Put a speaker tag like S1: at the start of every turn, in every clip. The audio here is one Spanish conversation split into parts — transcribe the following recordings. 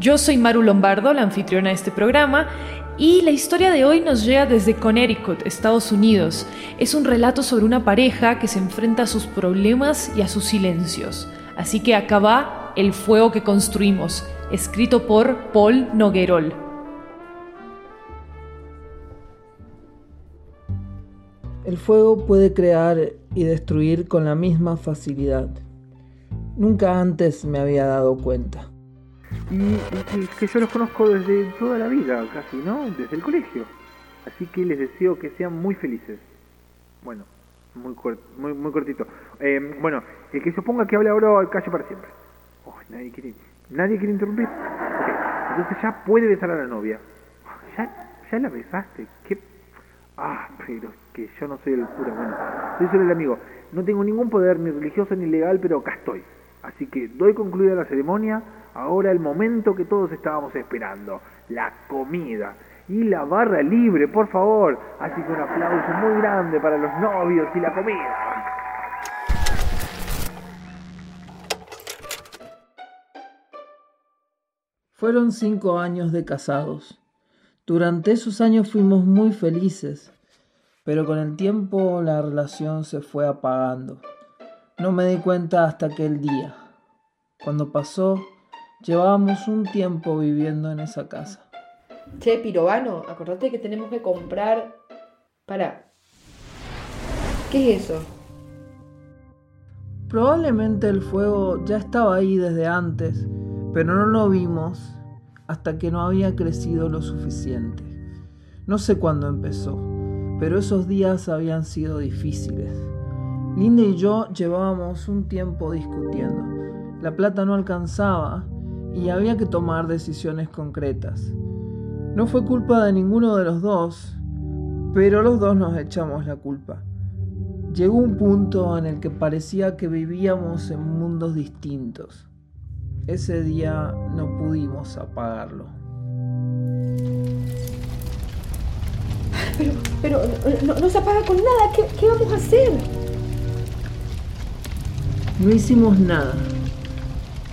S1: Yo soy Maru Lombardo, la anfitriona de este programa, y la historia de hoy nos llega desde Connecticut, Estados Unidos. Es un relato sobre una pareja que se enfrenta a sus problemas y a sus silencios. Así que acá va El fuego que construimos, escrito por Paul Noguerol.
S2: El fuego puede crear y destruir con la misma facilidad. Nunca antes me había dado cuenta
S3: y, que yo los conozco desde toda la vida, casi, ¿no? Desde el colegio. Así que les deseo que sean muy felices. Bueno, muy, muy, muy cortito. Eh, bueno, el que se oponga que hable ahora calle para siempre. Oh, nadie quiere, nadie quiere interrumpir. entonces ya puede besar a la novia. Ya, ya la besaste. ¿Qué? Ah, pero que yo no soy el cura. Bueno, soy solo el amigo. No tengo ningún poder ni religioso ni legal, pero acá estoy. Así que doy concluida la ceremonia Ahora el momento que todos estábamos esperando, la comida y la barra libre, por favor. Así que un aplauso muy grande para los novios y la comida.
S2: Fueron cinco años de casados. Durante esos años fuimos muy felices, pero con el tiempo la relación se fue apagando. No me di cuenta hasta aquel día. Cuando pasó, Llevábamos un tiempo viviendo en esa casa.
S4: Che, Pirobano, acordate que tenemos que comprar... Para. ¿Qué es eso?
S2: Probablemente el fuego ya estaba ahí desde antes, pero no lo vimos hasta que no había crecido lo suficiente. No sé cuándo empezó, pero esos días habían sido difíciles. Linda y yo llevábamos un tiempo discutiendo. La plata no alcanzaba y había que tomar decisiones concretas. No fue culpa de ninguno de los dos, pero los dos nos echamos la culpa. Llegó un punto en el que parecía que vivíamos en mundos distintos. Ese día no pudimos apagarlo.
S4: Pero, pero no, se apaga con nada. ¿Qué, ¿Qué vamos a hacer?
S2: No hicimos nada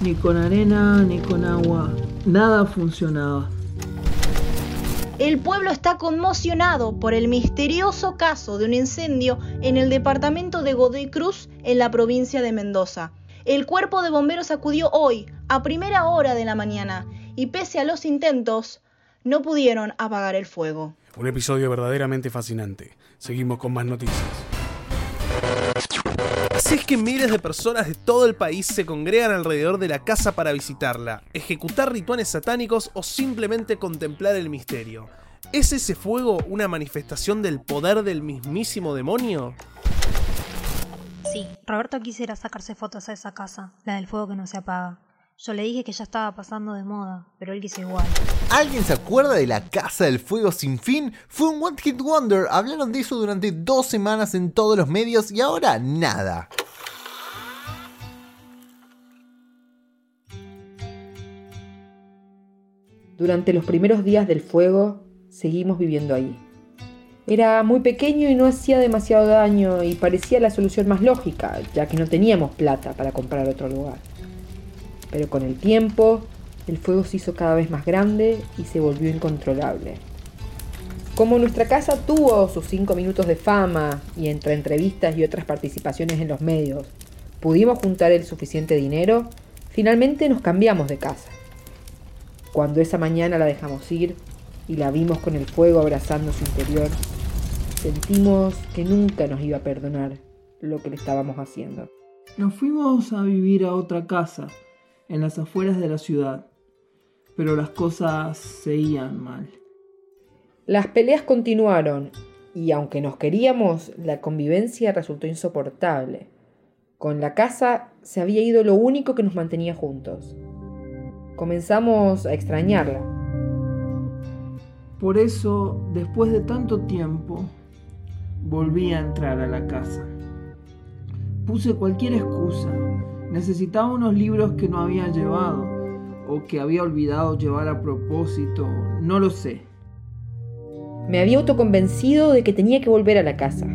S2: ni con arena, ni con agua. Nada funcionaba.
S5: El pueblo está conmocionado por el misterioso caso de un incendio en el departamento de Godoy Cruz, en la provincia de Mendoza. El cuerpo de bomberos acudió hoy, a primera hora de la mañana, y pese a los intentos, no pudieron apagar el fuego.
S6: Un episodio verdaderamente fascinante. Seguimos con más noticias.
S7: Es que miles de personas de todo el país se congregan alrededor de la casa para visitarla, ejecutar rituales satánicos o simplemente contemplar el misterio. ¿Es ese fuego una manifestación del poder del mismísimo demonio?
S8: Sí, Roberto quisiera sacarse fotos a esa casa, la del fuego que no se apaga. Yo le dije que ya estaba pasando de moda, pero él quiso igual.
S9: ¿Alguien se acuerda de la Casa del Fuego sin fin? Fue un One Hit Wonder, hablaron de eso durante dos semanas en todos los medios y ahora nada.
S4: Durante los primeros días del fuego, seguimos viviendo ahí. Era muy pequeño y no hacía demasiado daño y parecía la solución más lógica, ya que no teníamos plata para comprar otro lugar. Pero con el tiempo, el fuego se hizo cada vez más grande y se volvió incontrolable. Como nuestra casa tuvo sus cinco minutos de fama y entre entrevistas y otras participaciones en los medios pudimos juntar el suficiente dinero, finalmente nos cambiamos de casa. Cuando esa mañana la dejamos ir y la vimos con el fuego abrazando su interior, sentimos que nunca nos iba a perdonar lo que le estábamos haciendo.
S2: Nos fuimos a vivir a otra casa, en las afueras de la ciudad, pero las cosas seguían mal.
S4: Las peleas continuaron y aunque nos queríamos, la convivencia resultó insoportable. Con la casa se había ido lo único que nos mantenía juntos. Comenzamos a extrañarla.
S2: Por eso, después de tanto tiempo, volví a entrar a la casa. Puse cualquier excusa. Necesitaba unos libros que no había llevado o que había olvidado llevar a propósito, no lo sé.
S4: Me había autoconvencido de que tenía que volver a la casa.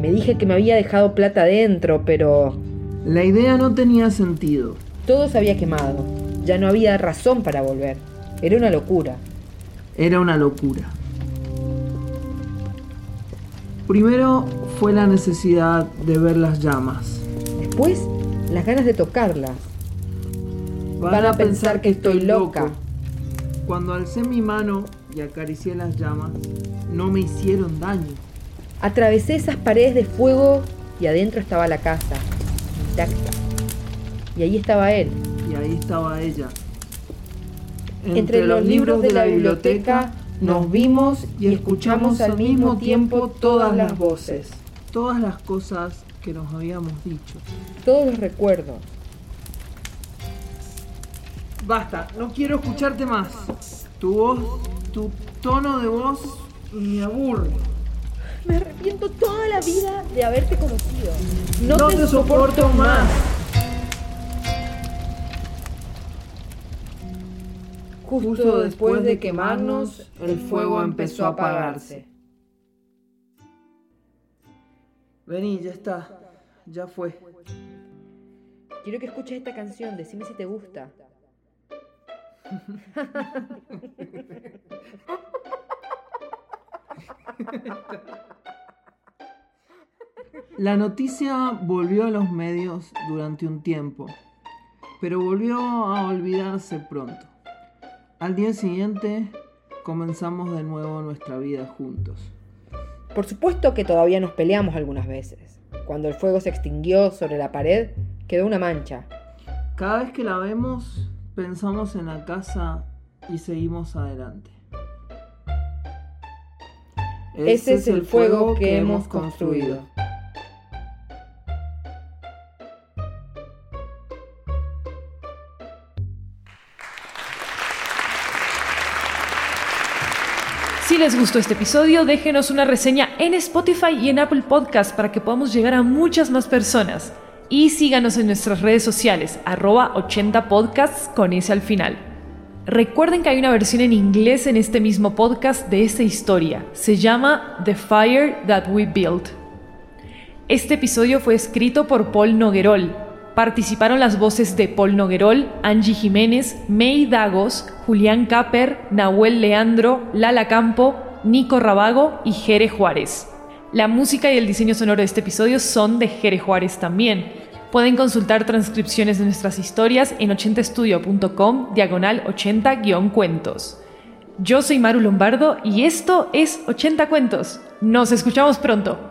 S4: Me dije que me había dejado plata dentro, pero...
S2: La idea no tenía sentido.
S4: Todo se había quemado. Ya no había razón para volver. Era una locura.
S2: Era una locura. Primero fue la necesidad de ver las llamas.
S4: Después, las ganas de tocarlas. Van, a pensar que estoy loca.
S2: Cuando alcé mi mano y acaricié las llamas, no me hicieron daño.
S4: Atravesé esas paredes de fuego y adentro estaba la casa, intacta. Y ahí estaba él.
S2: Y ahí estaba ella.
S4: Entre, los libros de la biblioteca nos vimos y escuchamos al mismo tiempo todas las voces.
S2: Todas las cosas que nos habíamos dicho.
S4: Todos los recuerdos.
S2: Basta, no quiero escucharte más. Tu voz, tu tono de voz me aburre.
S4: Me arrepiento toda la vida de haberte conocido.
S2: No, te, soporto más.
S4: Justo después de quemarnos, el fuego empezó a apagarse.
S2: Vení, ya está. Ya fue.
S4: Quiero que escuches esta canción, decime si te gusta.
S2: La noticia volvió a los medios durante un tiempo, pero volvió a olvidarse pronto. Al día siguiente comenzamos de nuevo nuestra vida juntos.
S4: Por supuesto que todavía nos peleamos algunas veces. Cuando el fuego se extinguió sobre la pared, quedó una mancha.
S2: Cada vez que la vemos, pensamos en la casa y seguimos adelante.
S4: Ese es el fuego que hemos construido.
S1: Si les gustó este episodio, déjenos una reseña en Spotify y en Apple Podcast para que podamos llegar a muchas más personas. Y síganos en nuestras redes sociales, arroba 80podcasts con ese al final. Recuerden que hay una versión en inglés en este mismo podcast de esta historia. Se llama The Fire That We Built. Este episodio fue escrito por Paul Noguerol. Participaron las voces de Paul Noguerol, Angie Jiménez, May Dagos, Julián Caper, Nahuel Leandro, Lala Campo, Nico Rabago y Jere Juárez. La música y el diseño sonoro de este episodio son de Jere Juárez también. Pueden consultar transcripciones de nuestras historias en 80estudio.com diagonal 80-cuentos. Yo soy Maru Lombardo y esto es 80 Cuentos. Nos escuchamos pronto.